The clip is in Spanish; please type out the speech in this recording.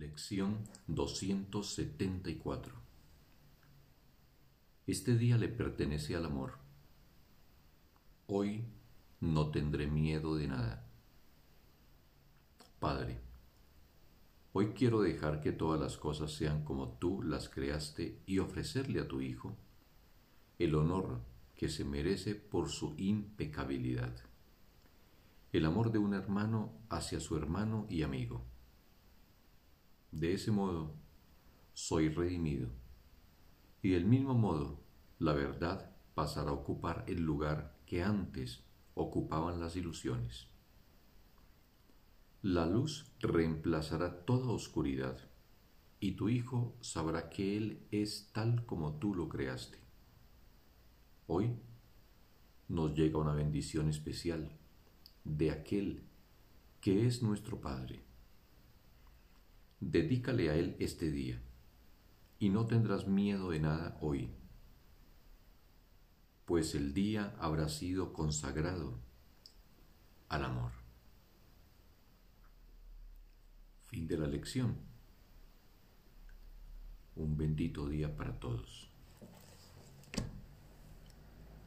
Lección 274 Este día le pertenece al amor. Hoy no tendré miedo de nada. Padre, hoy quiero dejar que todas las cosas sean como tú las creaste y ofrecerle a tu Hijo el honor que se merece por su impecabilidad, el amor de un hermano hacia su hermano y amigo de ese modo, soy redimido. Y del mismo modo, la verdad pasará a ocupar el lugar que antes ocupaban las ilusiones. La luz reemplazará toda oscuridad, y tu Hijo sabrá que Él es tal como tú lo creaste. Hoy nos llega una bendición especial de aquel que es nuestro Padre Dedícale a Él este día, y no tendrás miedo de nada hoy, pues el día habrá sido consagrado al amor. Fin de la lección. Un bendito día para todos.